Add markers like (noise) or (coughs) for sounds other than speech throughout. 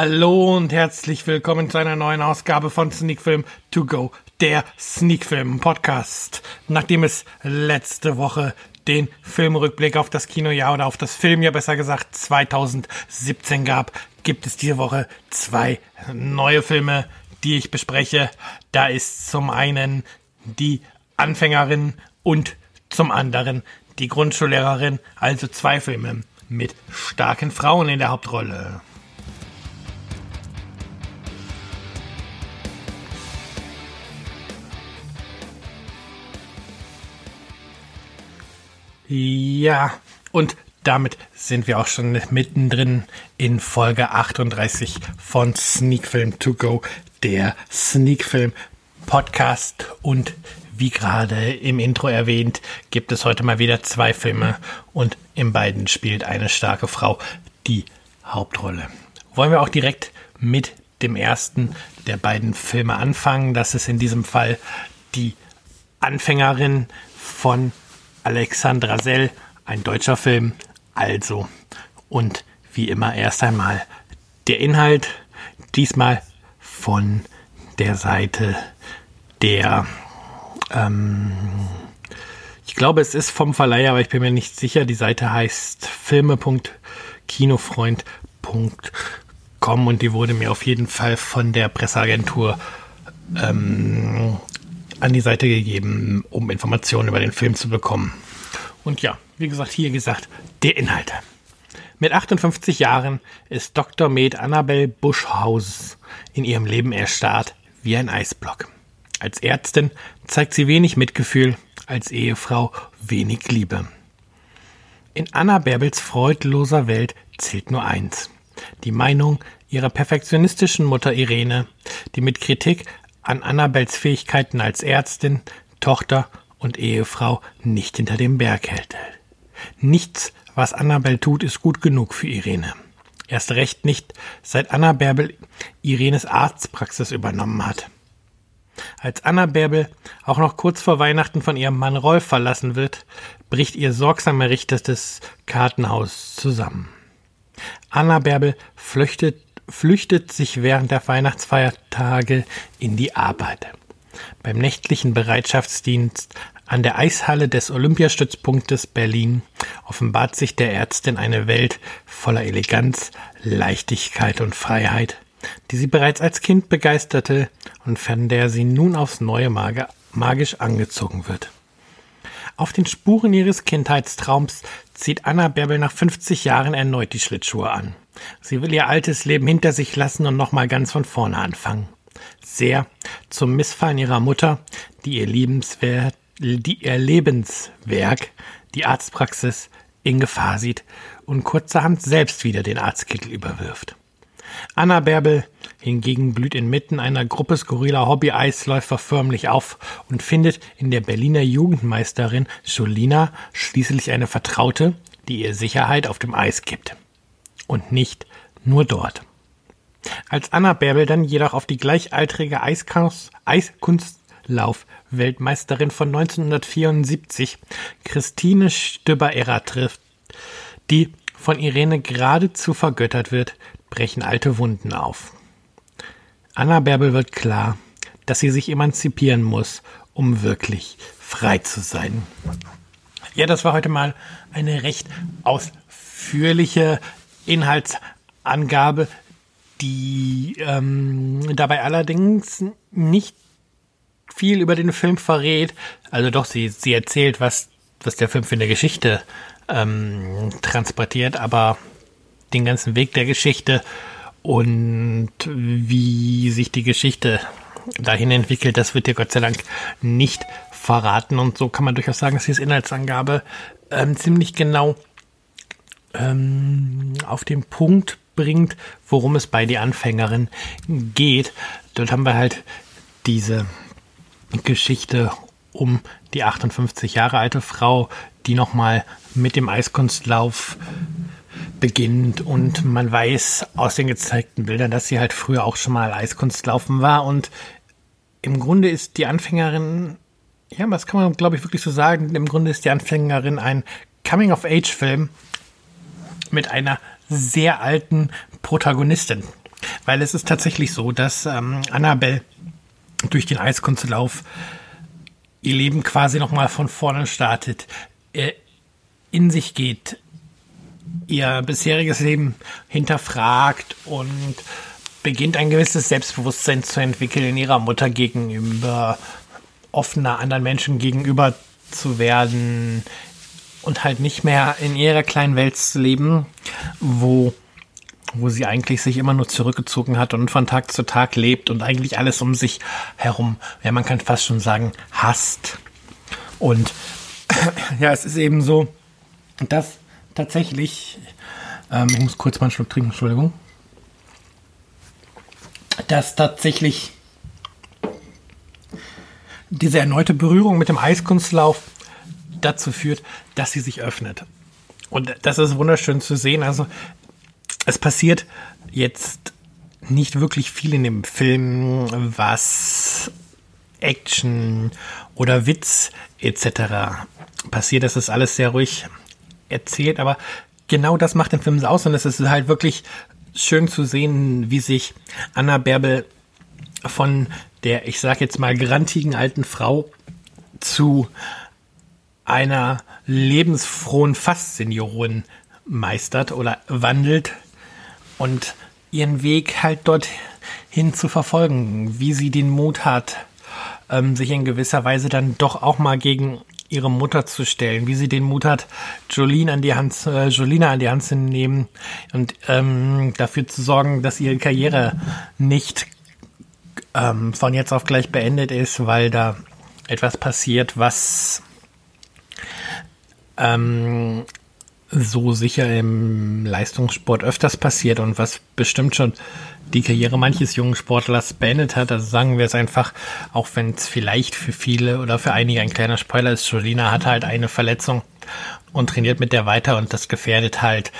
Hallo und herzlich willkommen zu einer neuen Ausgabe von Sneak Film To Go, der Sneak Film Podcast. Nachdem es letzte Woche den Filmrückblick auf das Kinojahr oder auf das Filmjahr besser gesagt 2017 gab, gibt es diese Woche zwei neue Filme, die ich bespreche. Da ist zum einen die Anfängerin und zum anderen die Grundschullehrerin, also zwei Filme mit starken Frauen in der Hauptrolle. Ja, und damit sind wir auch schon mittendrin in Folge 38 von Sneak Film To Go, der Sneak Film Podcast. Und wie gerade im Intro erwähnt, gibt es heute mal wieder zwei Filme und in beiden spielt eine starke Frau die Hauptrolle. Wollen wir auch direkt mit dem ersten der beiden Filme anfangen. Das ist in diesem Fall die Anfängerin von Alexandra Sell, ein deutscher Film, also. Und wie immer erst einmal der Inhalt, diesmal von der Seite der, ähm, ich glaube, es ist vom Verleiher, aber ich bin mir nicht sicher. Die Seite heißt filme.kinofreund.com und die wurde mir auf jeden Fall von der Presseagentur ähm, an die Seite gegeben, um Informationen über den Film zu bekommen. Und ja, wie gesagt, hier gesagt, der Inhalt. Mit 58 Jahren ist Dr. Med Annabel Buschhaus in ihrem Leben erstarrt wie ein Eisblock. Als Ärztin zeigt sie wenig Mitgefühl, als Ehefrau wenig Liebe. In Anna Bärbels freudloser Welt zählt nur eins. Die Meinung ihrer perfektionistischen Mutter Irene, die mit Kritik an Annabels Fähigkeiten als Ärztin, Tochter und Ehefrau nicht hinter dem Berg hält. Nichts, was Annabel tut, ist gut genug für Irene. Erst recht nicht, seit Anna Bärbel Irenes Arztpraxis übernommen hat. Als Anna Bärbel auch noch kurz vor Weihnachten von ihrem Mann Rolf verlassen wird, bricht ihr sorgsam errichtetes Kartenhaus zusammen. Anna Bärbel flüchtet flüchtet sich während der Weihnachtsfeiertage in die Arbeit. Beim nächtlichen Bereitschaftsdienst an der Eishalle des Olympiastützpunktes Berlin offenbart sich der Ärztin eine Welt voller Eleganz, Leichtigkeit und Freiheit, die sie bereits als Kind begeisterte und von der sie nun aufs neue magisch angezogen wird. Auf den Spuren ihres Kindheitstraums zieht Anna Bärbel nach 50 Jahren erneut die Schlittschuhe an. Sie will ihr altes Leben hinter sich lassen und nochmal ganz von vorne anfangen. Sehr zum Missfallen ihrer Mutter, die ihr Lebenswert, die ihr Lebenswerk, die Arztpraxis, in Gefahr sieht und kurzerhand selbst wieder den Arztkittel überwirft. Anna Bärbel hingegen blüht inmitten einer Gruppe skurriler Hobby-Eisläufer förmlich auf und findet in der Berliner Jugendmeisterin Jolina schließlich eine Vertraute, die ihr Sicherheit auf dem Eis gibt. Und nicht nur dort. Als Anna Bärbel dann jedoch auf die gleichaltrige Eiskunstlauf-Weltmeisterin von 1974, Christine Stöber-Erra trifft, die von Irene geradezu vergöttert wird, brechen alte Wunden auf. Anna Bärbel wird klar, dass sie sich emanzipieren muss, um wirklich frei zu sein. Ja, das war heute mal eine recht ausführliche Inhaltsangabe, die ähm, dabei allerdings nicht viel über den Film verrät. Also doch, sie, sie erzählt, was, was der Film für eine Geschichte ähm, transportiert, aber den ganzen Weg der Geschichte und wie sich die Geschichte dahin entwickelt, das wird dir Gott sei Dank nicht verraten. Und so kann man durchaus sagen, dass diese Inhaltsangabe ähm, ziemlich genau ähm, auf den Punkt bringt, worum es bei die Anfängerin geht. Dort haben wir halt diese Geschichte um die 58 Jahre alte Frau, die nochmal mit dem Eiskunstlauf beginnt. Und man weiß aus den gezeigten Bildern, dass sie halt früher auch schon mal Eiskunstlaufen war. Und im Grunde ist die Anfängerin, ja, das kann man glaube ich wirklich so sagen, im Grunde ist die Anfängerin ein Coming-of-Age-Film mit einer sehr alten Protagonistin. weil es ist tatsächlich so, dass ähm, Annabelle durch den Eiskunstlauf ihr Leben quasi nochmal von vorne startet, äh, in sich geht, ihr bisheriges Leben hinterfragt und beginnt ein gewisses Selbstbewusstsein zu entwickeln ihrer Mutter gegenüber, offener anderen Menschen gegenüber zu werden und halt nicht mehr in ihrer kleinen Welt zu leben, wo wo sie eigentlich sich immer nur zurückgezogen hat und von Tag zu Tag lebt und eigentlich alles um sich herum, ja, man kann fast schon sagen, hasst. Und (clears throat) ja, es ist eben so, dass tatsächlich, ähm, ich muss kurz mal einen Schluck trinken, Entschuldigung, dass tatsächlich diese erneute Berührung mit dem Eiskunstlauf dazu führt, dass sie sich öffnet. Und das ist wunderschön zu sehen. Also es passiert jetzt nicht wirklich viel in dem Film, was Action oder Witz etc. passiert. Das ist alles sehr ruhig erzählt, aber genau das macht den Film aus und es ist halt wirklich schön zu sehen, wie sich Anna Bärbel von der, ich sag jetzt mal, grantigen alten Frau zu einer lebensfrohen Fast-Seniorin meistert oder wandelt und ihren Weg halt dorthin zu verfolgen, wie sie den Mut hat, ähm, sich in gewisser Weise dann doch auch mal gegen ihre Mutter zu stellen, wie sie den Mut hat, Jolene an die Hand, äh, Jolina an die Hand zu nehmen und ähm, dafür zu sorgen, dass ihre Karriere nicht ähm, von jetzt auf gleich beendet ist, weil da etwas passiert, was ähm, so sicher im Leistungssport öfters passiert und was bestimmt schon die Karriere manches jungen Sportlers beendet hat. Also sagen wir es einfach, auch wenn es vielleicht für viele oder für einige ein kleiner Spoiler ist, Jolina hat halt eine Verletzung und trainiert mit der weiter und das gefährdet halt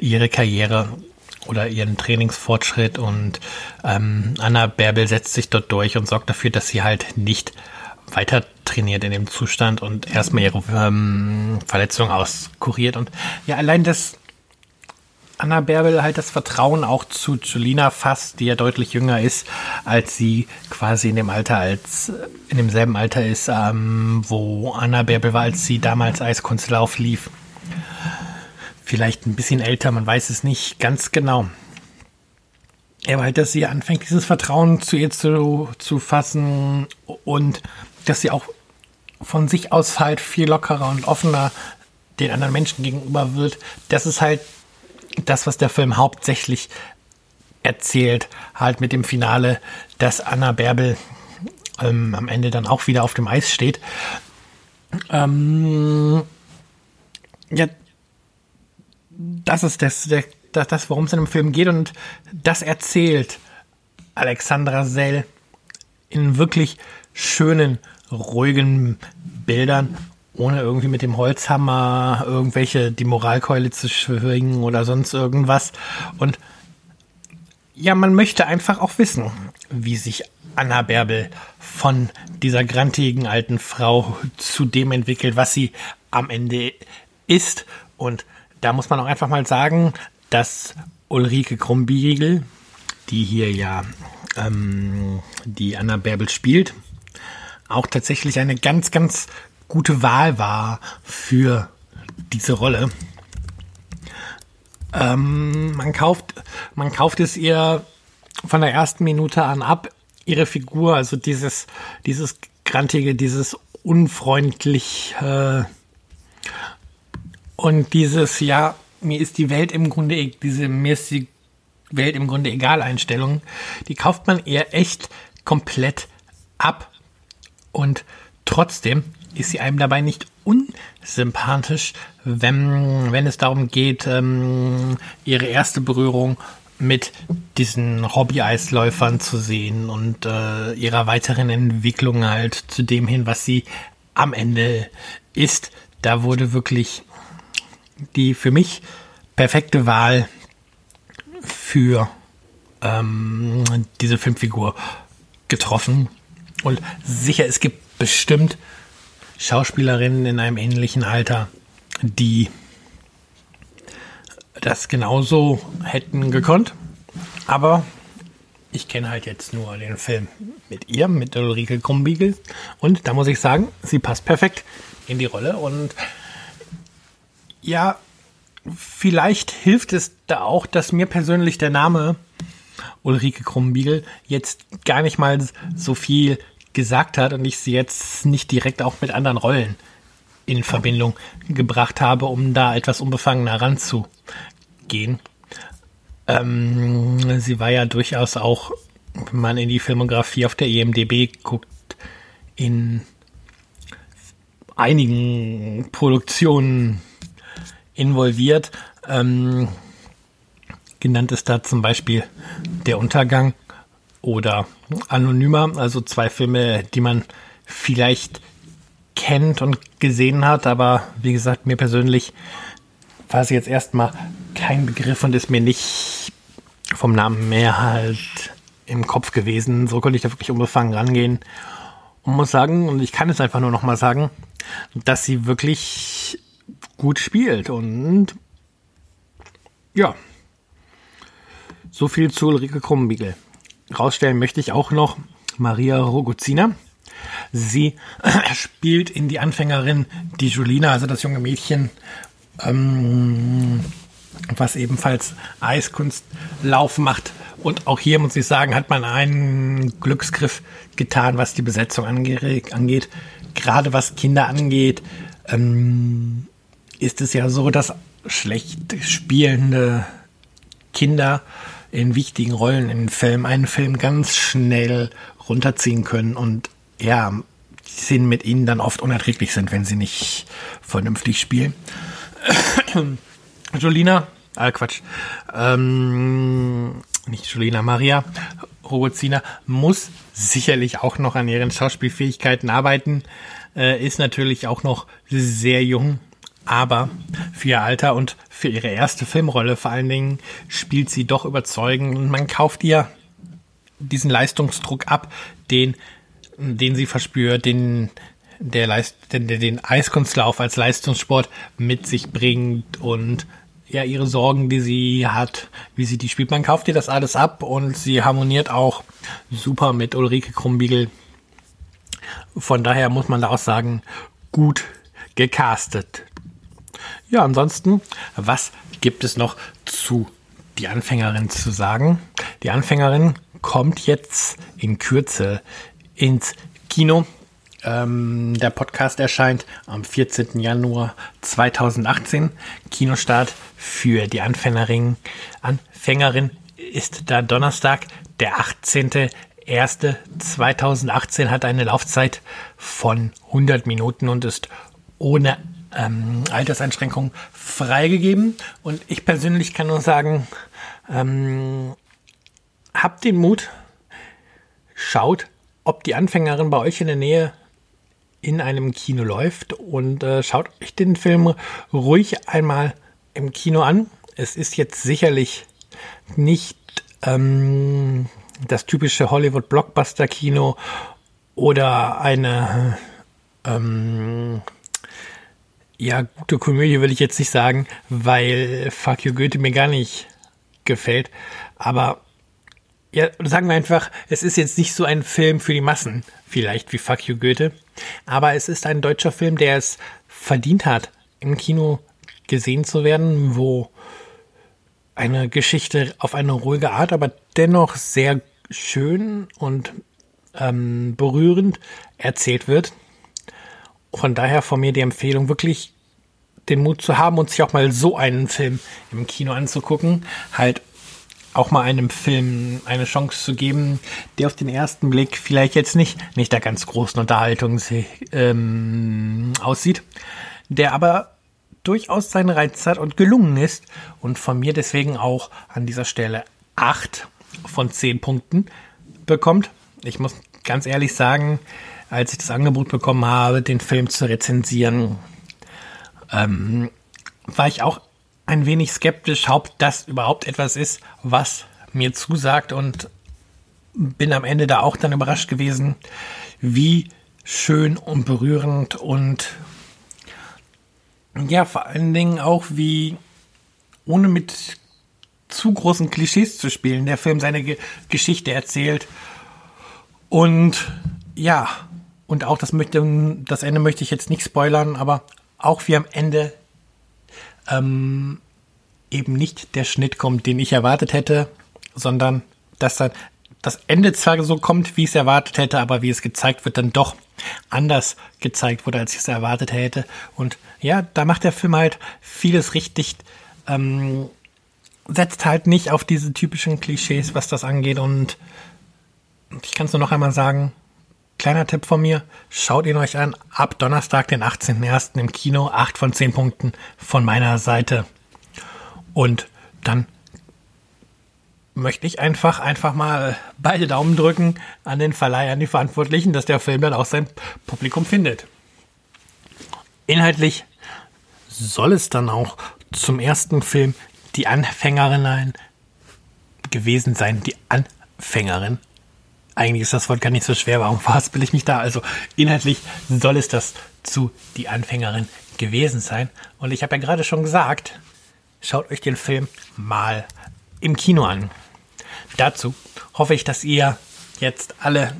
ihre Karriere oder ihren Trainingsfortschritt und ähm, Anna Bärbel setzt sich dort durch und sorgt dafür, dass sie halt nicht weiter trainiert in dem Zustand und erstmal ihre ähm, Verletzung auskuriert. Und ja, allein das Anna Bärbel halt das Vertrauen auch zu Julina fasst, die ja deutlich jünger ist, als sie quasi in dem Alter, als in demselben Alter ist, ähm, wo Anna Bärbel war, als sie damals Eiskunstlauf lief. Vielleicht ein bisschen älter, man weiß es nicht ganz genau. Aber halt, dass sie anfängt, dieses Vertrauen zu ihr zu, zu fassen und dass sie auch von sich aus halt viel lockerer und offener den anderen Menschen gegenüber wird. Das ist halt das, was der Film hauptsächlich erzählt, halt mit dem Finale, dass Anna Bärbel ähm, am Ende dann auch wieder auf dem Eis steht. Ähm, ja, das ist das, der, das, das worum es in dem Film geht und das erzählt Alexandra Sell in wirklich schönen ruhigen Bildern, ohne irgendwie mit dem Holzhammer irgendwelche die Moralkeule zu schwingen oder sonst irgendwas. Und ja, man möchte einfach auch wissen, wie sich Anna Bärbel von dieser grantigen alten Frau zu dem entwickelt, was sie am Ende ist. Und da muss man auch einfach mal sagen, dass Ulrike Krumbiegel, die hier ja ähm, die Anna Bärbel spielt, auch tatsächlich eine ganz, ganz gute Wahl war für diese Rolle. Ähm, man kauft, man kauft es ihr von der ersten Minute an ab, ihre Figur, also dieses, dieses grantige, dieses unfreundlich äh, und dieses, ja, mir ist die Welt im Grunde, e-, diese, mir ist die Welt im Grunde egal Einstellung, die kauft man ihr echt komplett ab. Und trotzdem ist sie einem dabei nicht unsympathisch, wenn, wenn es darum geht, ähm, ihre erste Berührung mit diesen Hobby-Eisläufern zu sehen und äh, ihrer weiteren Entwicklung halt zu dem hin, was sie am Ende ist. Da wurde wirklich die für mich perfekte Wahl für ähm, diese Filmfigur getroffen. Und sicher, es gibt bestimmt Schauspielerinnen in einem ähnlichen Alter, die das genauso hätten gekonnt. Aber ich kenne halt jetzt nur den Film mit ihr, mit Ulrike Krumbiegel. Und da muss ich sagen, sie passt perfekt in die Rolle. Und ja, vielleicht hilft es da auch, dass mir persönlich der Name Ulrike Krumbiegel jetzt gar nicht mal so viel gesagt hat und ich sie jetzt nicht direkt auch mit anderen Rollen in Verbindung gebracht habe, um da etwas unbefangener ranzugehen. Ähm, sie war ja durchaus auch, wenn man in die Filmografie auf der EMDB guckt, in einigen Produktionen involviert. Ähm, genannt ist da zum Beispiel Der Untergang oder Anonymer, also zwei Filme, die man vielleicht kennt und gesehen hat, aber wie gesagt, mir persönlich war es jetzt erstmal kein Begriff und ist mir nicht vom Namen mehr halt im Kopf gewesen. So konnte ich da wirklich unbefangen rangehen und muss sagen, und ich kann es einfach nur noch mal sagen, dass sie wirklich gut spielt und ja, so viel zu Ulrike Krumbiegel. Rausstellen möchte ich auch noch Maria Rogozina. Sie spielt in die Anfängerin die Julina, also das junge Mädchen, ähm, was ebenfalls Eiskunstlauf macht. Und auch hier muss ich sagen, hat man einen Glücksgriff getan, was die Besetzung angeht. Gerade was Kinder angeht, ähm, ist es ja so, dass schlecht spielende Kinder in wichtigen Rollen in Filmen einen Film ganz schnell runterziehen können und ja, die Szenen mit ihnen dann oft unerträglich sind, wenn sie nicht vernünftig spielen. (coughs) Jolina, ah Quatsch, ähm, nicht Jolina, Maria Rogozina muss sicherlich auch noch an ihren Schauspielfähigkeiten arbeiten, äh, ist natürlich auch noch sehr jung, aber für ihr Alter und für ihre erste Filmrolle vor allen Dingen spielt sie doch überzeugend und man kauft ihr diesen Leistungsdruck ab, den, den sie verspürt, den, der, Leist, den, den Eiskunstlauf als Leistungssport mit sich bringt und ja, ihre Sorgen, die sie hat, wie sie die spielt. Man kauft ihr das alles ab und sie harmoniert auch super mit Ulrike Krumbiegel. Von daher muss man da auch sagen, gut gecastet. Ja, ansonsten, was gibt es noch zu die Anfängerin zu sagen? Die Anfängerin kommt jetzt in Kürze ins Kino. Ähm, der Podcast erscheint am 14. Januar 2018. Kinostart für die Anfängerin, Anfängerin ist da Donnerstag, der 18.01.2018 hat eine Laufzeit von 100 Minuten und ist ohne ähm, Alterseinschränkung freigegeben. Und ich persönlich kann nur sagen, ähm, habt den Mut, schaut, ob die Anfängerin bei euch in der Nähe in einem Kino läuft und äh, schaut euch den Film ruhig einmal im Kino an. Es ist jetzt sicherlich nicht ähm, das typische Hollywood-Blockbuster-Kino oder eine ähm, ja, gute Komödie will ich jetzt nicht sagen, weil Fuck You Goethe mir gar nicht gefällt. Aber ja, sagen wir einfach, es ist jetzt nicht so ein Film für die Massen, vielleicht wie Fuck You Goethe. Aber es ist ein deutscher Film, der es verdient hat, im Kino gesehen zu werden, wo eine Geschichte auf eine ruhige Art, aber dennoch sehr schön und ähm, berührend erzählt wird. Von daher von mir die Empfehlung, wirklich den Mut zu haben und sich auch mal so einen Film im Kino anzugucken. Halt auch mal einem Film eine Chance zu geben, der auf den ersten Blick vielleicht jetzt nicht, nicht der ganz großen Unterhaltung ähm, aussieht, der aber durchaus seinen Reiz hat und gelungen ist und von mir deswegen auch an dieser Stelle acht von zehn Punkten bekommt. Ich muss ganz ehrlich sagen, als ich das Angebot bekommen habe, den Film zu rezensieren, ähm, war ich auch ein wenig skeptisch, ob das überhaupt etwas ist, was mir zusagt und bin am Ende da auch dann überrascht gewesen, wie schön und berührend und ja, vor allen Dingen auch wie ohne mit zu großen Klischees zu spielen. Der Film seine Ge Geschichte erzählt. Und ja, und auch das möchte, das Ende möchte ich jetzt nicht spoilern, aber auch wie am Ende ähm, eben nicht der Schnitt kommt, den ich erwartet hätte, sondern dass dann das Ende zwar so kommt, wie ich es erwartet hätte, aber wie es gezeigt wird, dann doch anders gezeigt wurde, als ich es erwartet hätte. Und ja, da macht der Film halt vieles richtig, ähm, setzt halt nicht auf diese typischen Klischees, was das angeht. Und ich kann es nur noch einmal sagen, kleiner Tipp von mir, schaut ihn euch an, ab Donnerstag, den 18.01. im Kino, 8 von 10 Punkten von meiner Seite. Und dann möchte ich einfach, einfach mal beide Daumen drücken an den Verleih, an die Verantwortlichen, dass der Film dann auch sein Publikum findet. Inhaltlich soll es dann auch zum ersten Film die Anfängerin gewesen sein, die Anfängerin. Eigentlich ist das Wort gar nicht so schwer, warum (laughs) verhaspel ich mich da? Also inhaltlich soll es das zu die Anfängerin gewesen sein. Und ich habe ja gerade schon gesagt, schaut euch den Film mal im Kino an. Dazu hoffe ich, dass ihr jetzt alle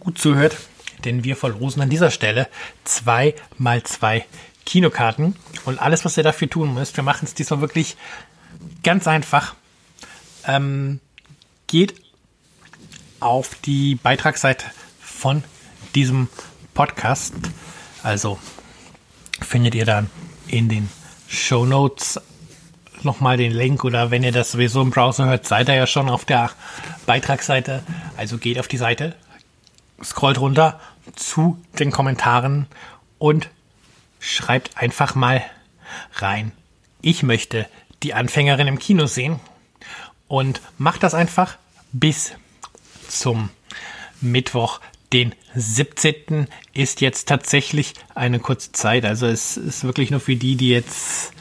gut zuhört, denn wir verlosen an dieser Stelle zwei mal zwei Kinokarten und alles, was ihr dafür tun müsst, wir machen es diesmal wirklich ganz einfach. Ähm, geht auf die Beitragsseite von diesem Podcast. Also findet ihr dann in den Show Notes nochmal den Link oder wenn ihr das sowieso im Browser hört, seid ihr ja schon auf der Beitragsseite. Also geht auf die Seite, scrollt runter zu den Kommentaren und schreibt einfach mal rein. Ich möchte die Anfängerin im Kino sehen und macht das einfach bis zum Mittwoch, den 17. ist jetzt tatsächlich eine kurze Zeit. Also es ist wirklich nur für die, die jetzt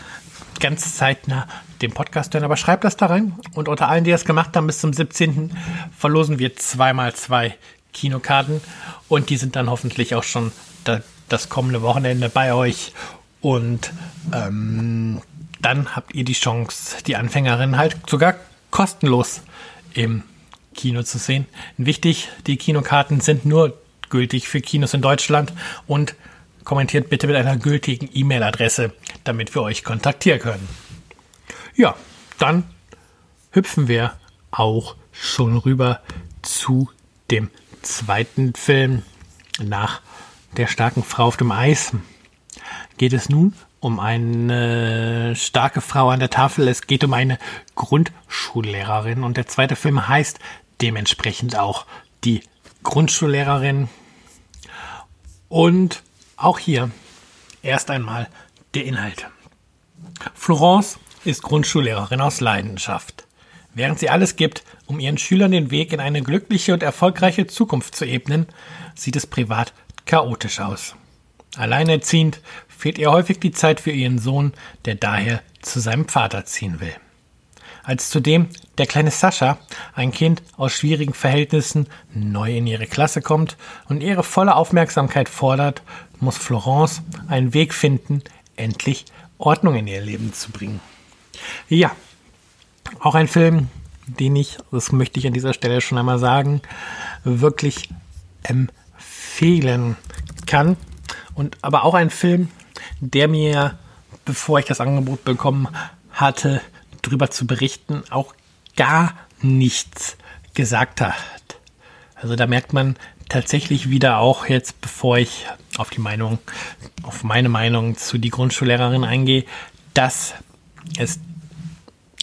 ganz zeitnah den Podcast hören. Aber schreibt das da rein. Und unter allen, die das gemacht haben, bis zum 17. verlosen wir zweimal zwei Kinokarten. Und die sind dann hoffentlich auch schon da, das kommende Wochenende bei euch. Und ähm, dann habt ihr die Chance, die Anfängerin halt sogar kostenlos im Kino zu sehen. Wichtig, die Kinokarten sind nur gültig für Kinos in Deutschland und kommentiert bitte mit einer gültigen E-Mail-Adresse, damit wir euch kontaktieren können. Ja, dann hüpfen wir auch schon rüber zu dem zweiten Film nach der starken Frau auf dem Eis. Geht es nun um eine starke Frau an der Tafel. Es geht um eine Grundschullehrerin und der zweite Film heißt dementsprechend auch die Grundschullehrerin. Und auch hier erst einmal der Inhalt. Florence ist Grundschullehrerin aus Leidenschaft. Während sie alles gibt, um ihren Schülern den Weg in eine glückliche und erfolgreiche Zukunft zu ebnen, sieht es privat chaotisch aus. Alleinerziehend fehlt ihr häufig die Zeit für ihren Sohn, der daher zu seinem Vater ziehen will. Als zudem der kleine Sascha, ein Kind aus schwierigen Verhältnissen, neu in ihre Klasse kommt und ihre volle Aufmerksamkeit fordert, muss Florence einen Weg finden, endlich Ordnung in ihr Leben zu bringen. Ja, auch ein Film, den ich, das möchte ich an dieser Stelle schon einmal sagen, wirklich empfehlen kann. Und aber auch ein Film, der mir, bevor ich das Angebot bekommen hatte, drüber zu berichten, auch gar nichts gesagt hat. Also da merkt man tatsächlich wieder auch jetzt, bevor ich auf die Meinung, auf meine Meinung zu die Grundschullehrerin eingehe, dass es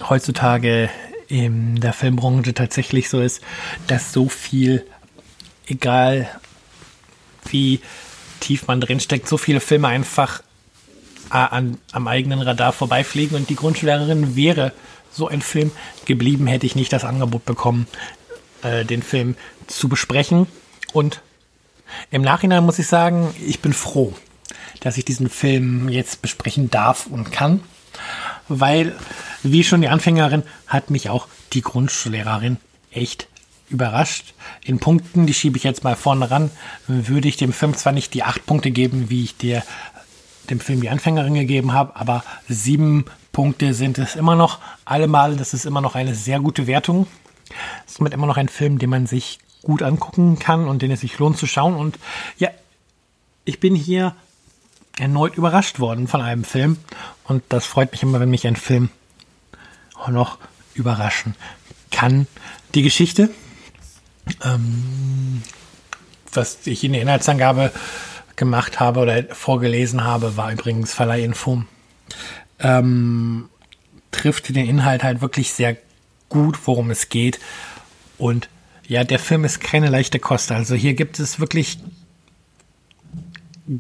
heutzutage in der Filmbranche tatsächlich so ist, dass so viel, egal wie tief man drinsteckt, so viele Filme einfach an, am eigenen Radar vorbeifliegen und die Grundschullehrerin wäre so ein Film geblieben, hätte ich nicht das Angebot bekommen, äh, den Film zu besprechen. Und im Nachhinein muss ich sagen, ich bin froh, dass ich diesen Film jetzt besprechen darf und kann, weil, wie schon die Anfängerin, hat mich auch die Grundschullehrerin echt überrascht. In Punkten, die schiebe ich jetzt mal vorne ran, würde ich dem Film zwar nicht die acht Punkte geben, wie ich dir dem Film die Anfängerin gegeben habe, aber sieben Punkte sind es immer noch allemal. Das ist immer noch eine sehr gute Wertung. Es ist immer noch ein Film, den man sich gut angucken kann und den es sich lohnt zu schauen. Und ja, ich bin hier erneut überrascht worden von einem Film. Und das freut mich immer, wenn mich ein Film auch noch überraschen kann. Die Geschichte, ähm, was ich in der Inhaltsangabe gemacht habe oder vorgelesen habe, war übrigens Verleihinfo. Ähm, trifft den Inhalt halt wirklich sehr gut, worum es geht. Und ja, der Film ist keine leichte Kost. Also hier gibt es wirklich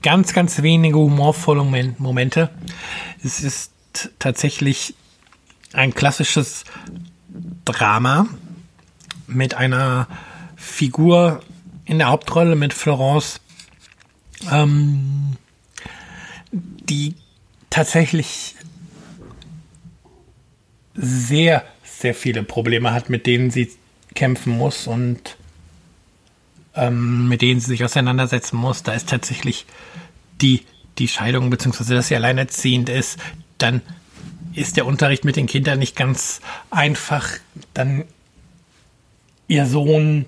ganz, ganz wenige humorvolle Momente. Es ist tatsächlich ein klassisches Drama mit einer Figur in der Hauptrolle mit Florence, ähm, die tatsächlich sehr, sehr viele Probleme hat, mit denen sie kämpfen muss und ähm, mit denen sie sich auseinandersetzen muss. Da ist tatsächlich die, die Scheidung, beziehungsweise dass sie alleinerziehend ist, dann ist der Unterricht mit den Kindern nicht ganz einfach. Dann ihr Sohn,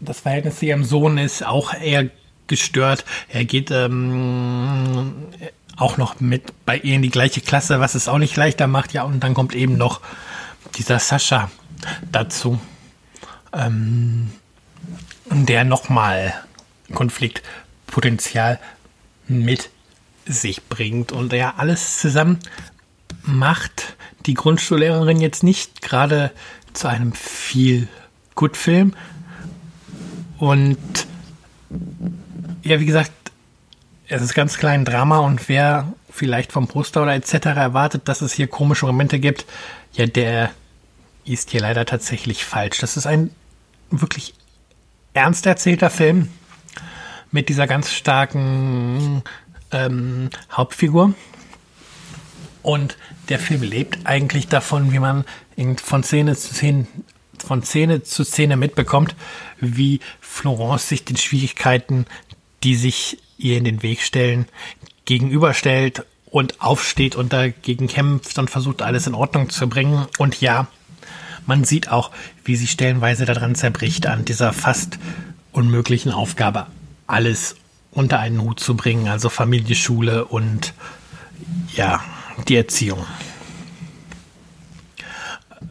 das Verhältnis zu ihrem Sohn ist auch eher gestört. Er geht ähm, auch noch mit bei ihr in die gleiche Klasse, was es auch nicht leichter macht. Ja, und dann kommt eben noch dieser Sascha dazu, ähm, der nochmal Konfliktpotenzial mit sich bringt. Und ja, alles zusammen macht die Grundschullehrerin jetzt nicht gerade zu einem viel gut Film. Und ja, wie gesagt, es ist ganz klein Drama und wer vielleicht vom Poster oder etc. erwartet, dass es hier komische Momente gibt, ja, der ist hier leider tatsächlich falsch. Das ist ein wirklich ernst erzählter Film mit dieser ganz starken ähm, Hauptfigur. Und der Film lebt eigentlich davon, wie man von Szene zu Szene, von Szene zu Szene mitbekommt, wie Florence sich den Schwierigkeiten, die sich ihr in den Weg stellen, gegenüberstellt und aufsteht und dagegen kämpft und versucht, alles in Ordnung zu bringen. Und ja, man sieht auch, wie sie stellenweise daran zerbricht, an dieser fast unmöglichen Aufgabe, alles unter einen Hut zu bringen, also Familie, Schule und ja, die Erziehung.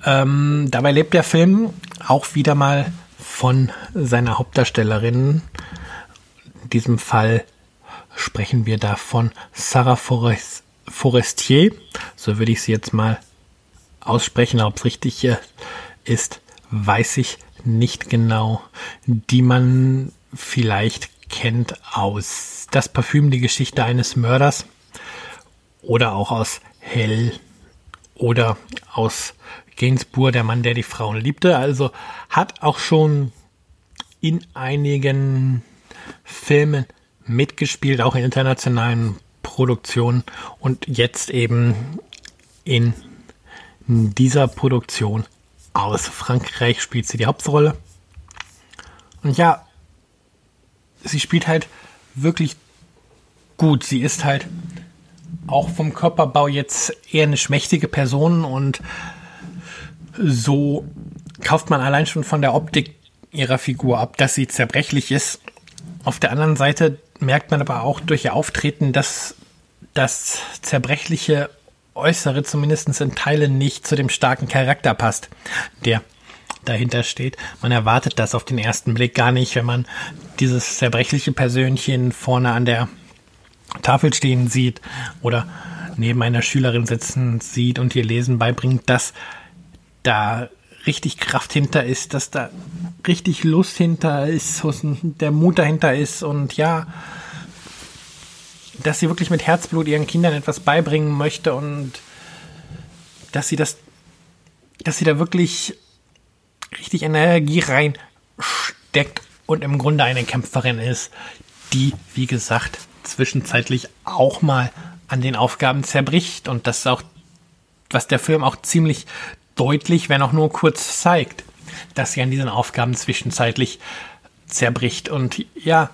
Ähm, dabei lebt der Film auch wieder mal von seiner Hauptdarstellerin. In diesem Fall sprechen wir da von Sarah Forest, Forestier. So würde ich sie jetzt mal aussprechen. Ob es richtig ist, weiß ich nicht genau. Die man vielleicht kennt aus Das Parfüm, die Geschichte eines Mörders oder auch aus Hell oder aus Gainsbourg, der Mann, der die Frauen liebte. Also hat auch schon in einigen Filmen mitgespielt, auch in internationalen Produktionen und jetzt eben in dieser Produktion aus Frankreich spielt sie die Hauptrolle. Und ja, sie spielt halt wirklich gut. Sie ist halt auch vom Körperbau jetzt eher eine schmächtige Person und so kauft man allein schon von der Optik ihrer Figur ab, dass sie zerbrechlich ist. Auf der anderen Seite merkt man aber auch durch ihr Auftreten, dass das zerbrechliche Äußere zumindest in Teilen nicht zu dem starken Charakter passt, der dahinter steht. Man erwartet das auf den ersten Blick gar nicht, wenn man dieses zerbrechliche Persönchen vorne an der Tafel stehen sieht oder neben einer Schülerin sitzen sieht und ihr Lesen beibringt, dass da richtig Kraft hinter ist, dass da richtig Lust hinter ist, der Mut dahinter ist und ja, dass sie wirklich mit Herzblut ihren Kindern etwas beibringen möchte und dass sie das, dass sie da wirklich richtig Energie reinsteckt und im Grunde eine Kämpferin ist, die, wie gesagt, zwischenzeitlich auch mal an den Aufgaben zerbricht und das auch, was der Film auch ziemlich deutlich, wenn auch nur kurz zeigt, dass sie an diesen Aufgaben zwischenzeitlich zerbricht und ja,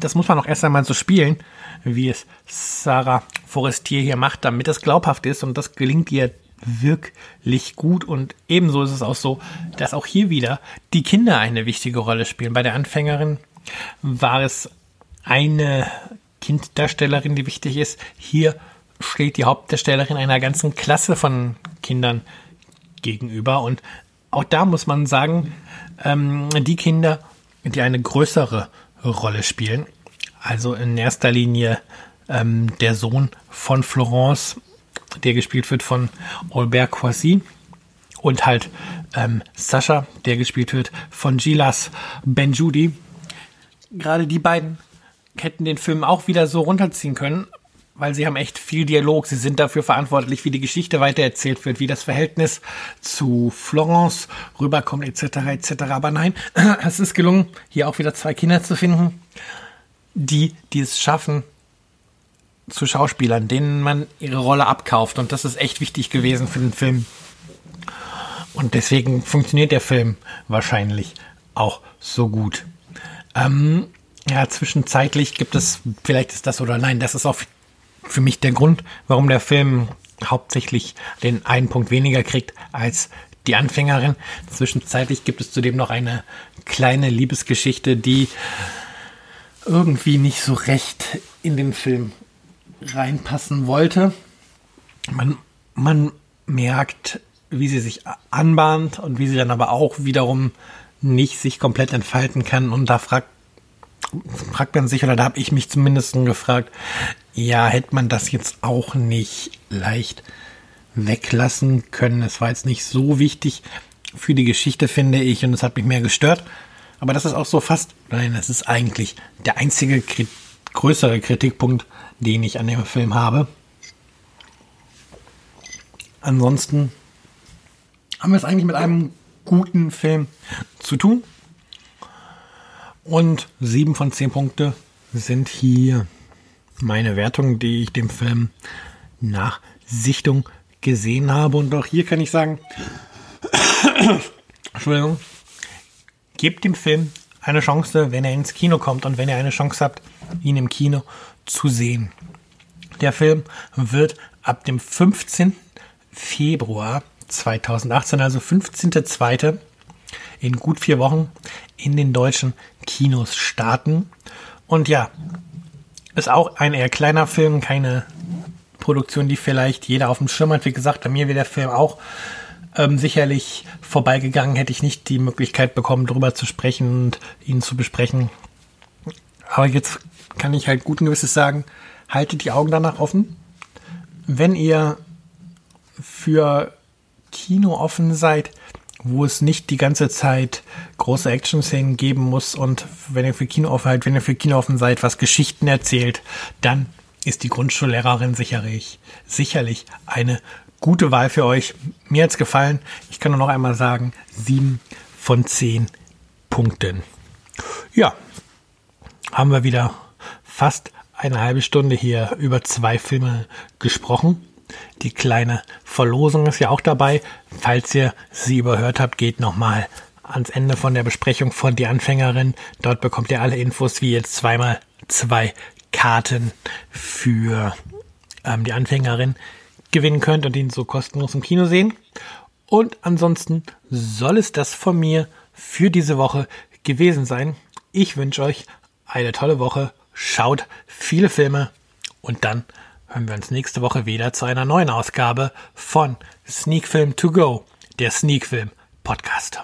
Das muss man auch erst einmal so spielen, wie es Sarah Forestier hier macht, damit es glaubhaft ist. Und das gelingt ihr wirklich gut. Und ebenso ist es auch so, dass auch hier wieder die Kinder eine wichtige Rolle spielen. Bei der Anfängerin war es eine Kinddarstellerin, die wichtig ist. Hier steht die Hauptdarstellerin einer ganzen Klasse von Kindern gegenüber. Und auch da muss man sagen, ähm, die Kinder, die eine größere Rolle spielen, also in erster Linie ähm, der Sohn von Florence, der gespielt wird von Albert Coissy, und halt ähm, Sascha, der gespielt wird von Gilas Benjudi. Gerade die beiden hätten den Film auch wieder so runterziehen können, weil sie haben echt viel Dialog. Sie sind dafür verantwortlich, wie die Geschichte weitererzählt wird, wie das Verhältnis zu Florence rüberkommt, etc., etc. Aber nein, (clears throat) es ist gelungen, hier auch wieder zwei Kinder zu finden, die, die es schaffen, zu Schauspielern, denen man ihre Rolle abkauft. Und das ist echt wichtig gewesen für den Film. Und deswegen funktioniert der Film wahrscheinlich auch so gut. Ähm, ja, zwischenzeitlich gibt es, vielleicht ist das oder nein, das ist auch für mich der Grund, warum der Film hauptsächlich den einen Punkt weniger kriegt als die Anfängerin. Zwischenzeitlich gibt es zudem noch eine kleine Liebesgeschichte, die irgendwie nicht so recht in den Film reinpassen wollte. Man, man merkt, wie sie sich anbahnt und wie sie dann aber auch wiederum nicht sich komplett entfalten kann. Und da fragt, fragt man sich, oder da habe ich mich zumindest gefragt, ja, hätte man das jetzt auch nicht leicht weglassen können. Es war jetzt nicht so wichtig für die Geschichte, finde ich, und es hat mich mehr gestört. Aber das ist auch so fast, nein, das ist eigentlich der einzige Kri größere Kritikpunkt, den ich an dem Film habe. Ansonsten haben wir es eigentlich mit einem guten Film zu tun. Und sieben von zehn Punkte sind hier meine Wertung, die ich dem Film nach Sichtung gesehen habe. Und auch hier kann ich sagen, (coughs) Entschuldigung, gebt dem Film eine Chance, wenn er ins Kino kommt und wenn ihr eine Chance habt, ihn im Kino zu sehen. Der Film wird ab dem 15. Februar 2018, also 15.2. in gut vier Wochen in den deutschen Kinos starten. Und ja, ist auch ein eher kleiner Film, keine Produktion, die vielleicht jeder auf dem Schirm hat. Wie gesagt, bei mir wäre der Film auch ähm, sicherlich vorbeigegangen, hätte ich nicht die Möglichkeit bekommen, darüber zu sprechen und ihn zu besprechen. Aber jetzt kann ich halt guten Gewisses sagen, haltet die Augen danach offen. Wenn ihr für Kino offen seid, wo es nicht die ganze Zeit große Action-Szenen geben muss und wenn ihr für Kino seid, wenn ihr für Kino offen seid, was Geschichten erzählt, dann ist die Grundschullehrerin sicherlich, sicherlich eine gute Wahl für euch. Mir hat's gefallen. Ich kann nur noch einmal sagen, sieben von zehn Punkten. Ja, haben wir wieder fast eine halbe Stunde hier über zwei Filme gesprochen. Die kleine Verlosung ist ja auch dabei. Falls ihr sie überhört habt, geht nochmal ans Ende von der Besprechung von Die Anfängerin. Dort bekommt ihr alle Infos, wie ihr zweimal zwei Karten für ähm, die Anfängerin gewinnen könnt und ihn so kostenlos im Kino sehen. Und ansonsten soll es das von mir für diese Woche gewesen sein. Ich wünsche euch eine tolle Woche. Schaut viele Filme und dann hören wir uns nächste Woche wieder zu einer neuen Ausgabe von Sneak Film To Go, der Sneak Film Podcast.